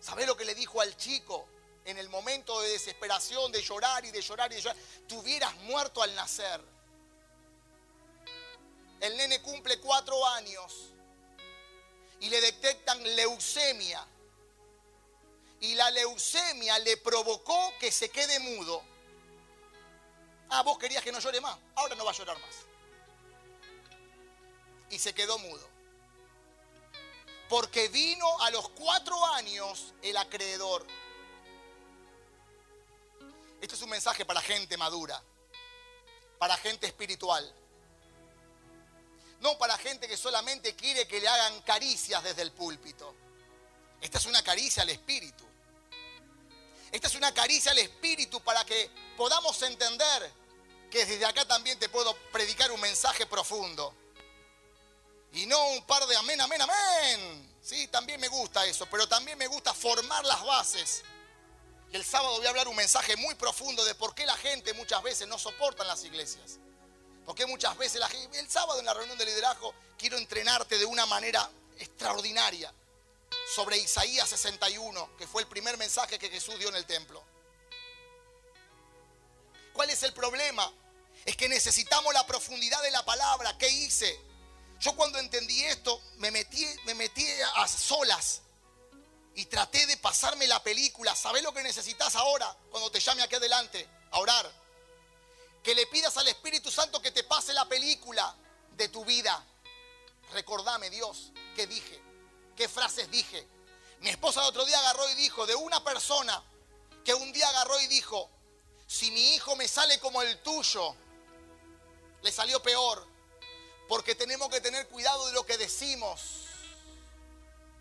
¿Sabés lo que le dijo al chico en el momento de desesperación, de llorar y de llorar y de llorar? Tú hubieras muerto al nacer el nene cumple cuatro años y le detectan leucemia. Y la leucemia le provocó que se quede mudo. Ah, vos querías que no llore más. Ahora no va a llorar más. Y se quedó mudo. Porque vino a los cuatro años el acreedor. Esto es un mensaje para gente madura, para gente espiritual. No para gente que solamente quiere que le hagan caricias desde el púlpito. Esta es una caricia al espíritu. Esta es una caricia al espíritu para que podamos entender que desde acá también te puedo predicar un mensaje profundo. Y no un par de amén, amén, amén. Sí, también me gusta eso, pero también me gusta formar las bases. Y el sábado voy a hablar un mensaje muy profundo de por qué la gente muchas veces no soporta las iglesias. Porque muchas veces la gente, el sábado en la reunión de liderazgo quiero entrenarte de una manera extraordinaria sobre Isaías 61, que fue el primer mensaje que Jesús dio en el templo. ¿Cuál es el problema? Es que necesitamos la profundidad de la palabra. ¿Qué hice? Yo cuando entendí esto me metí, me metí a solas y traté de pasarme la película. ¿Sabes lo que necesitas ahora cuando te llame aquí adelante? A orar que le pidas al Espíritu Santo que te pase la película de tu vida. Recordame, Dios, qué dije, qué frases dije. Mi esposa el otro día agarró y dijo de una persona que un día agarró y dijo, si mi hijo me sale como el tuyo, le salió peor, porque tenemos que tener cuidado de lo que decimos.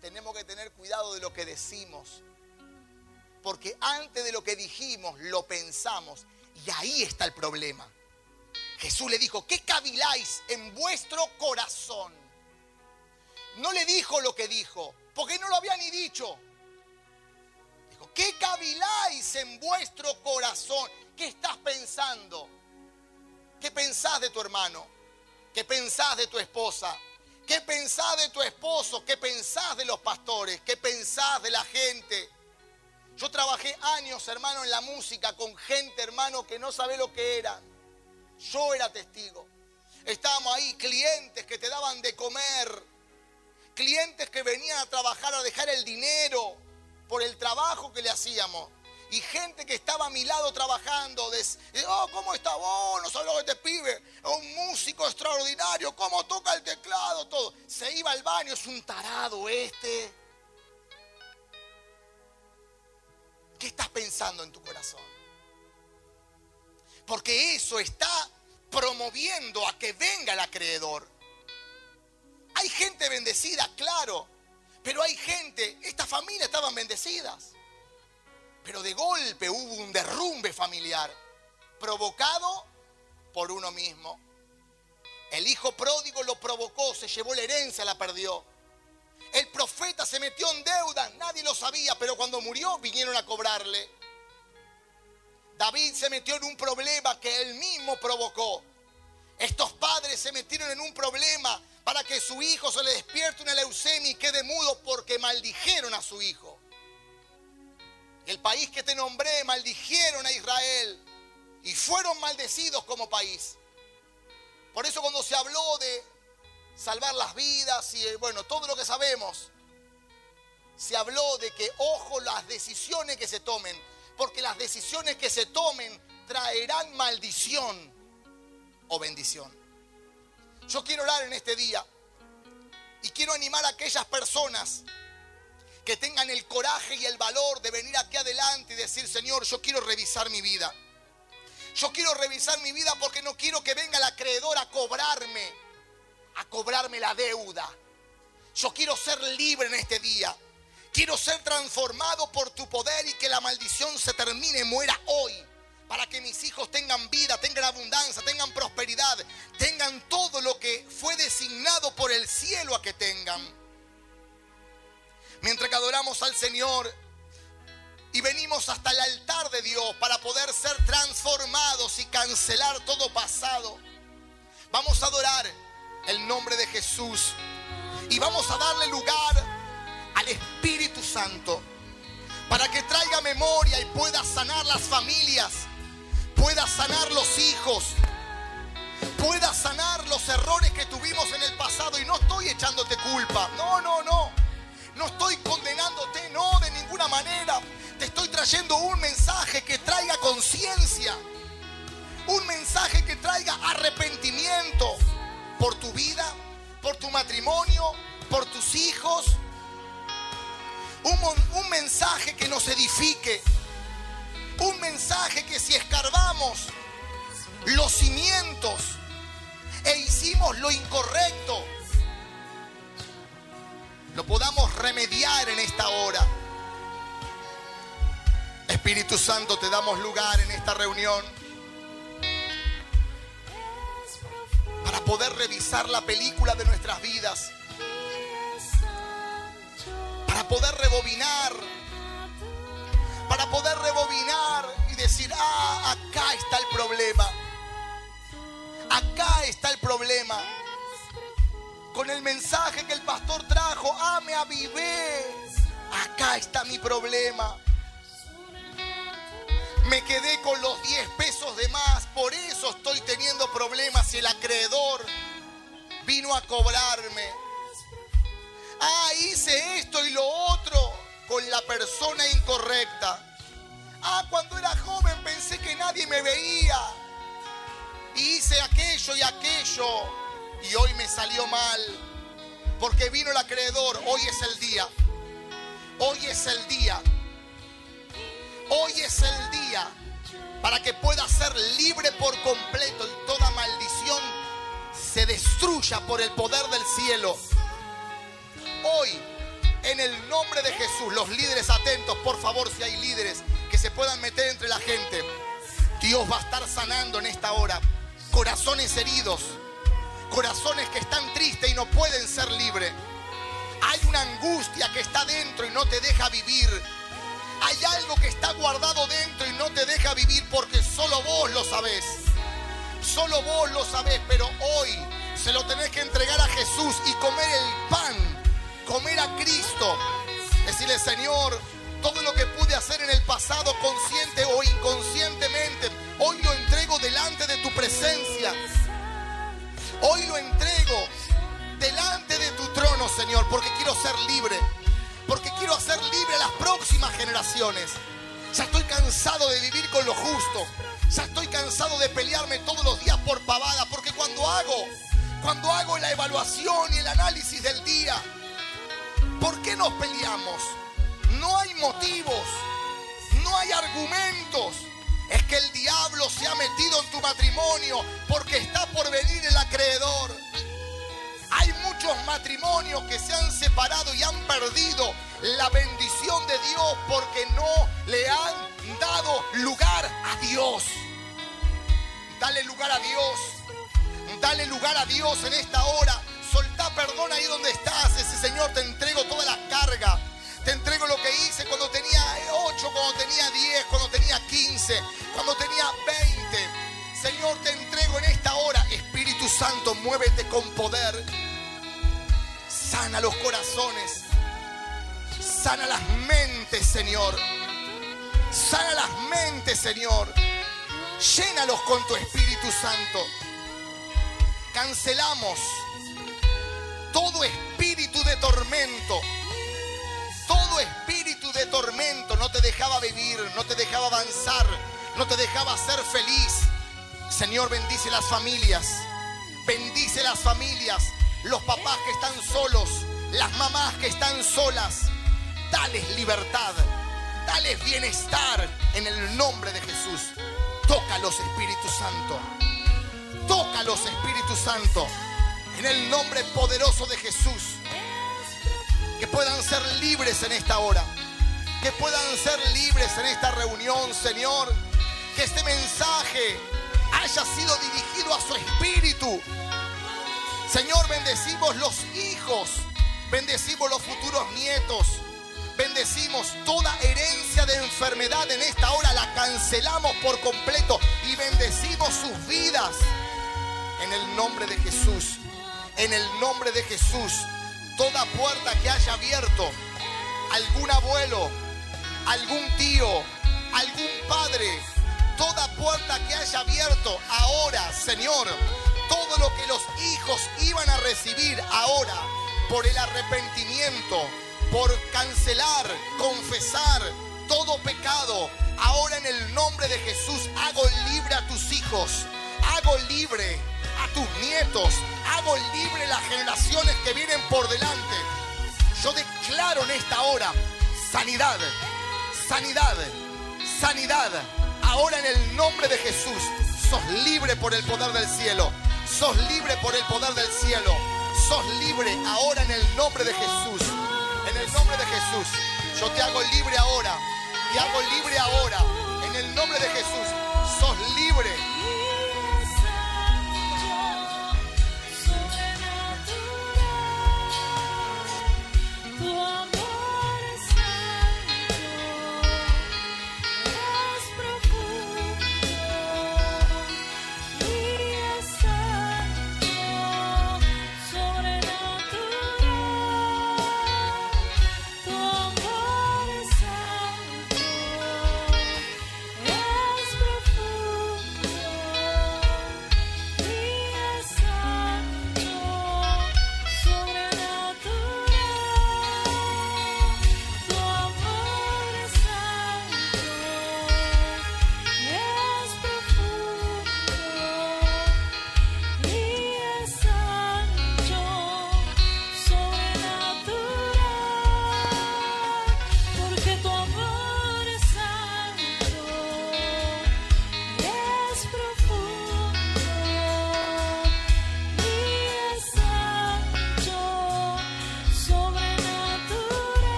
Tenemos que tener cuidado de lo que decimos. Porque antes de lo que dijimos, lo pensamos. Y ahí está el problema. Jesús le dijo, ¿qué caviláis en vuestro corazón? No le dijo lo que dijo, porque no lo había ni dicho. Dijo, ¿qué caviláis en vuestro corazón? ¿Qué estás pensando? ¿Qué pensás de tu hermano? ¿Qué pensás de tu esposa? ¿Qué pensás de tu esposo? ¿Qué pensás de los pastores? ¿Qué pensás de la gente? Yo trabajé años, hermano, en la música con gente, hermano, que no sabe lo que era. Yo era testigo. Estábamos ahí, clientes que te daban de comer, clientes que venían a trabajar a dejar el dinero por el trabajo que le hacíamos. y gente que estaba a mi lado trabajando, oh, ¿cómo está vos? No sabes lo que te pibe, un músico extraordinario, cómo toca el teclado, todo. Se iba al baño, es un tarado este. ¿Qué estás pensando en tu corazón? Porque eso está promoviendo a que venga el acreedor. Hay gente bendecida, claro, pero hay gente, estas familias estaban bendecidas. Pero de golpe hubo un derrumbe familiar provocado por uno mismo. El hijo pródigo lo provocó, se llevó la herencia, la perdió. El profeta se metió en deuda, nadie lo sabía, pero cuando murió vinieron a cobrarle. David se metió en un problema que él mismo provocó. Estos padres se metieron en un problema para que su hijo se le despierte una leucemia y quede mudo porque maldijeron a su hijo. El país que te nombré maldijeron a Israel y fueron maldecidos como país. Por eso cuando se habló de salvar las vidas y bueno, todo lo que sabemos, se habló de que ojo las decisiones que se tomen, porque las decisiones que se tomen traerán maldición o bendición. Yo quiero orar en este día y quiero animar a aquellas personas que tengan el coraje y el valor de venir aquí adelante y decir, Señor, yo quiero revisar mi vida. Yo quiero revisar mi vida porque no quiero que venga el acreedor a cobrarme, a cobrarme la deuda. Yo quiero ser libre en este día. Quiero ser transformado por tu poder y que la maldición se termine, muera hoy. Para que mis hijos tengan vida, tengan abundancia, tengan prosperidad, tengan todo lo que fue designado por el cielo a que tengan mientras que adoramos al Señor y venimos hasta el altar de Dios para poder ser transformados y cancelar todo pasado. Vamos a adorar el nombre de Jesús y vamos a darle lugar al Espíritu Santo para que traiga memoria y pueda sanar las familias, pueda sanar los hijos, pueda sanar los errores que tuvimos en el pasado. Y no estoy echándote culpa, no, no, no. No estoy condenándote, no, de ninguna manera. Te estoy trayendo un mensaje que traiga conciencia. Un mensaje por tu vida, por tu matrimonio, por tus hijos. Un, mensaje que nos edifique. Un mensaje que si escarbamos los cimientos e hicimos lo incorrecto, lo podamos remediar en esta hora. Espíritu Santo, te damos lugar en esta reunión poder revisar la película de nuestras vidas, para poder rebobinar, para poder rebobinar y decir, ah, acá está el problema, acá está el problema con el mensaje que el pastor trajo, ame a vivir. Acá está mi problema. Me quedé con los 10 pesos de más, por eso estoy teniendo problemas y el acreedor vino a cobrarme. Ah, hice esto y lo otro con la persona incorrecta. Ah, cuando era joven pensé que nadie me veía. Y hice aquello y aquello y hoy me salió mal porque vino el acreedor. Hoy es el día. Hoy es el día. Hoy es el día para que pueda ser libre por completo y toda maldición se destruya por el poder del cielo. Hoy, en el nombre de Jesús, los líderes atentos, por favor, si hay líderes que se puedan meter entre la gente, Dios va a estar sanando en esta hora corazones heridos corazones que están tristes y no pueden ser libres. Hay una angustia que está dentro y no te deja vivir. Algo que está guardado dentro y no te deja vivir porque solo vos lo sabés. Solo vos lo sabés, pero hoy se lo tenés que entregar a Jesús y comer el pan, comer a Cristo. Decirle, Señor, todo lo que pude hacer en el pasado, consciente o inconscientemente, hoy lo entrego delante de tu presencia. Hoy lo entrego delante de tu trono, Señor, porque quiero ser libre. Porque quiero hacer libre a las próximas generaciones. Ya estoy cansado de vivir con lo justo. Ya estoy cansado de pelearme todos los días por pavada, porque cuando hago, cuando hago la evaluación y el análisis del día, ¿por qué nos peleamos? No hay motivos, no hay argumentos. Es que el diablo se ha metido en tu matrimonio porque está por venir el acreedor. Hay muchos matrimonios que se han separado y han perdido la bendición de Dios porque no le han dado lugar a Dios. Dale lugar a Dios. Dale lugar a Dios en esta hora. Soltá perdón ahí donde estás. Ese Señor te entrego toda la carga. Te entrego lo que hice cuando tenía 8, cuando tenía 10, cuando tenía 15, cuando tenía 20. Señor, te entrego en esta hora. Espíritu Santo, muévete con poder. Sana los corazones. Sana las mentes, Señor. Sana las mentes, Señor. Llénalos con tu Espíritu Santo. Cancelamos todo espíritu de tormento. Todo espíritu de tormento no te dejaba vivir, no te dejaba avanzar, no te dejaba ser feliz. Señor, bendice las familias. Bendice las familias. Los papás que están solos, las mamás que están solas. Dales libertad. Dales bienestar en el nombre de Jesús. Tócalos, Espíritu Santo. Tócalos, Espíritu Santo. En el nombre poderoso de Jesús. Que puedan ser libres en esta hora. Que puedan ser libres en esta reunión, Señor. Que este mensaje haya sido dirigido a su espíritu. Señor, bendecimos los hijos. Bendecimos los futuros nietos. Bendecimos toda herencia de enfermedad en esta hora, la cancelamos por completo y bendecimos sus vidas. En el nombre de Jesús, en el nombre de Jesús, toda puerta que haya abierto, algún abuelo, algún tío, algún padre, toda puerta que haya abierto ahora, Señor, todo lo que los hijos iban a recibir ahora por el arrepentimiento, por cancelar, confesar todo pecado. Ahora en el nombre de Jesús hago libre a tus hijos, hago libre a tus nietos, hago libre las generaciones que vienen por delante. Yo declaro en esta hora sanidad, sanidad, sanidad. Ahora en el nombre de Jesús, sos libre por el poder del cielo, sos libre por el poder del cielo, sos libre ahora en el nombre de Jesús. En el nombre de Jesús, yo te hago libre ahora. Te hago libre ahora. En el nombre de Jesús, sos libre.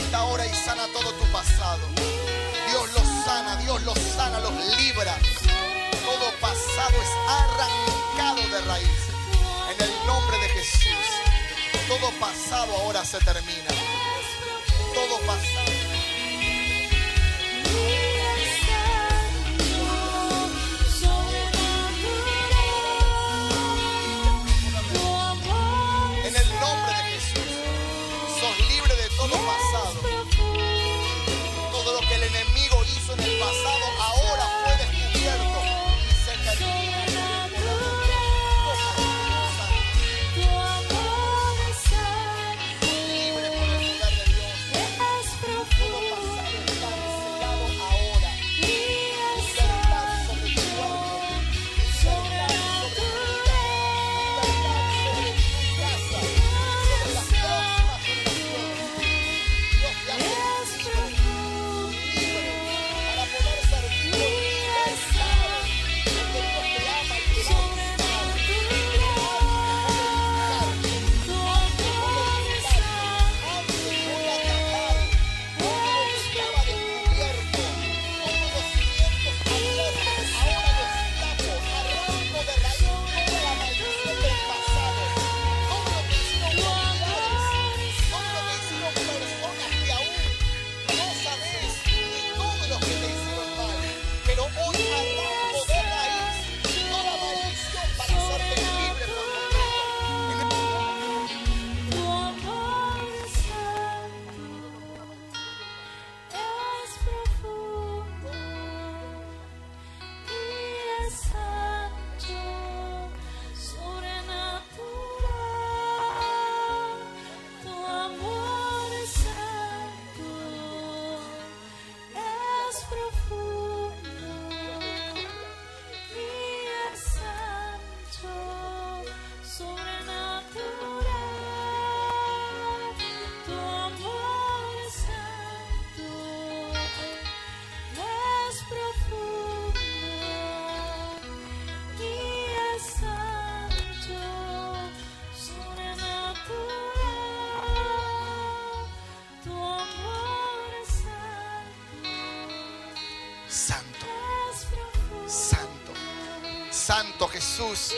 esta y sana todo tu pasado. Dios lo sana, Dios lo sana, los libra. Todo pasado es arrancado de raíz. En el nombre de Jesús. Todo pasado ahora se termina. Todo pasado. Jesús.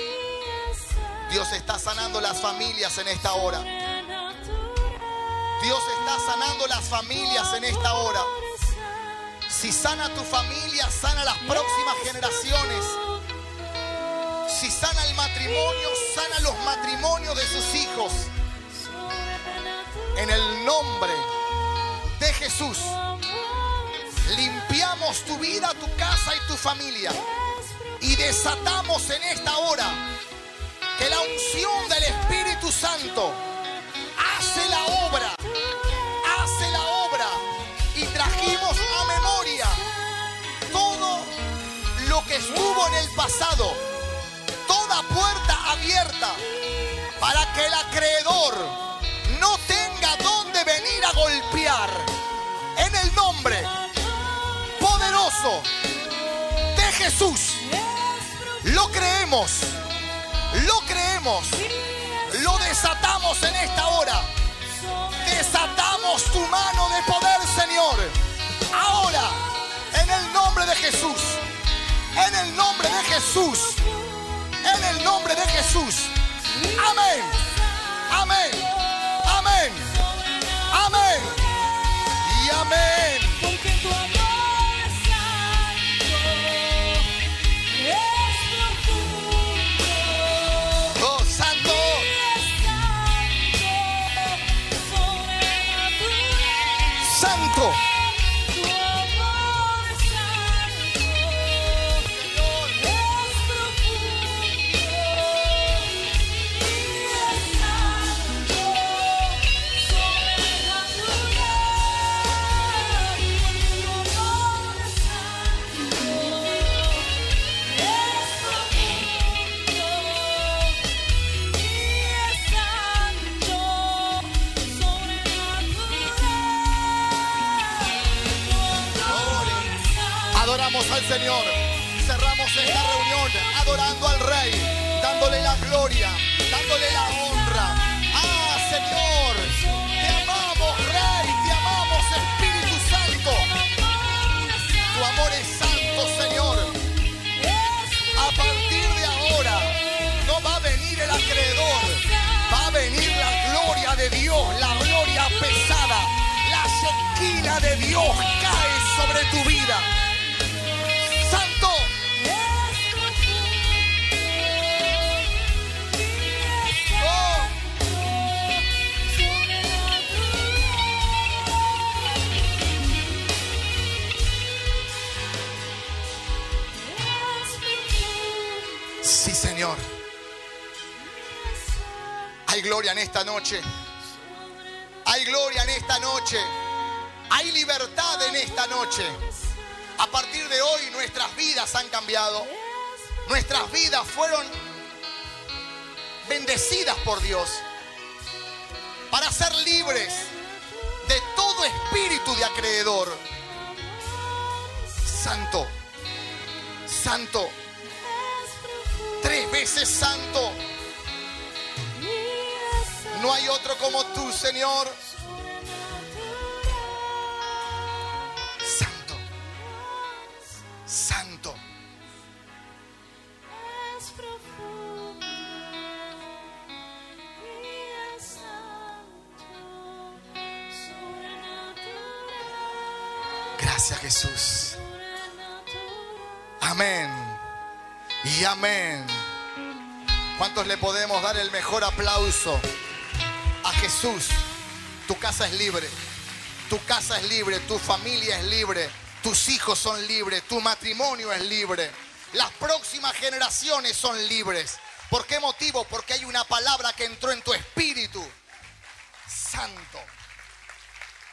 Dios está sanando las familias en esta hora. Dios está sanando las familias en esta hora. Si sana tu familia, sana las próximas generaciones. Si sana el matrimonio, sana los matrimonios de sus hijos. En el nombre de Jesús, limpiamos tu vida, tu casa y tu familia. Desatamos en esta hora que la unción del Espíritu Santo hace la obra, hace la obra. Y trajimos a memoria todo lo que estuvo en el pasado, toda puerta abierta para que el acreedor no tenga dónde venir a golpear. En el nombre poderoso de Jesús. Lo creemos, lo creemos, lo desatamos en esta hora. Desatamos tu mano de poder, Señor. Ahora, en el nombre de Jesús, en el nombre de Jesús, en el nombre de Jesús. Amén, amén, amén, amén y amén. De Dios cae sobre tu vida. Santo, sí, Señor. Hay gloria en esta noche. Hay gloria en esta noche. Hay libertad en esta noche. A partir de hoy nuestras vidas han cambiado. Nuestras vidas fueron bendecidas por Dios para ser libres de todo espíritu de acreedor. Santo, santo, tres veces santo. No hay otro como tú, Señor. Santo. Gracias, Jesús. Amén. Y amén. ¿Cuántos le podemos dar el mejor aplauso a Jesús? Tu casa es libre. Tu casa es libre. Tu familia es libre. Tus hijos son libres. Tu matrimonio es libre. Las próximas generaciones son libres. ¿Por qué motivo? Porque hay una palabra que entró en tu espíritu. Santo.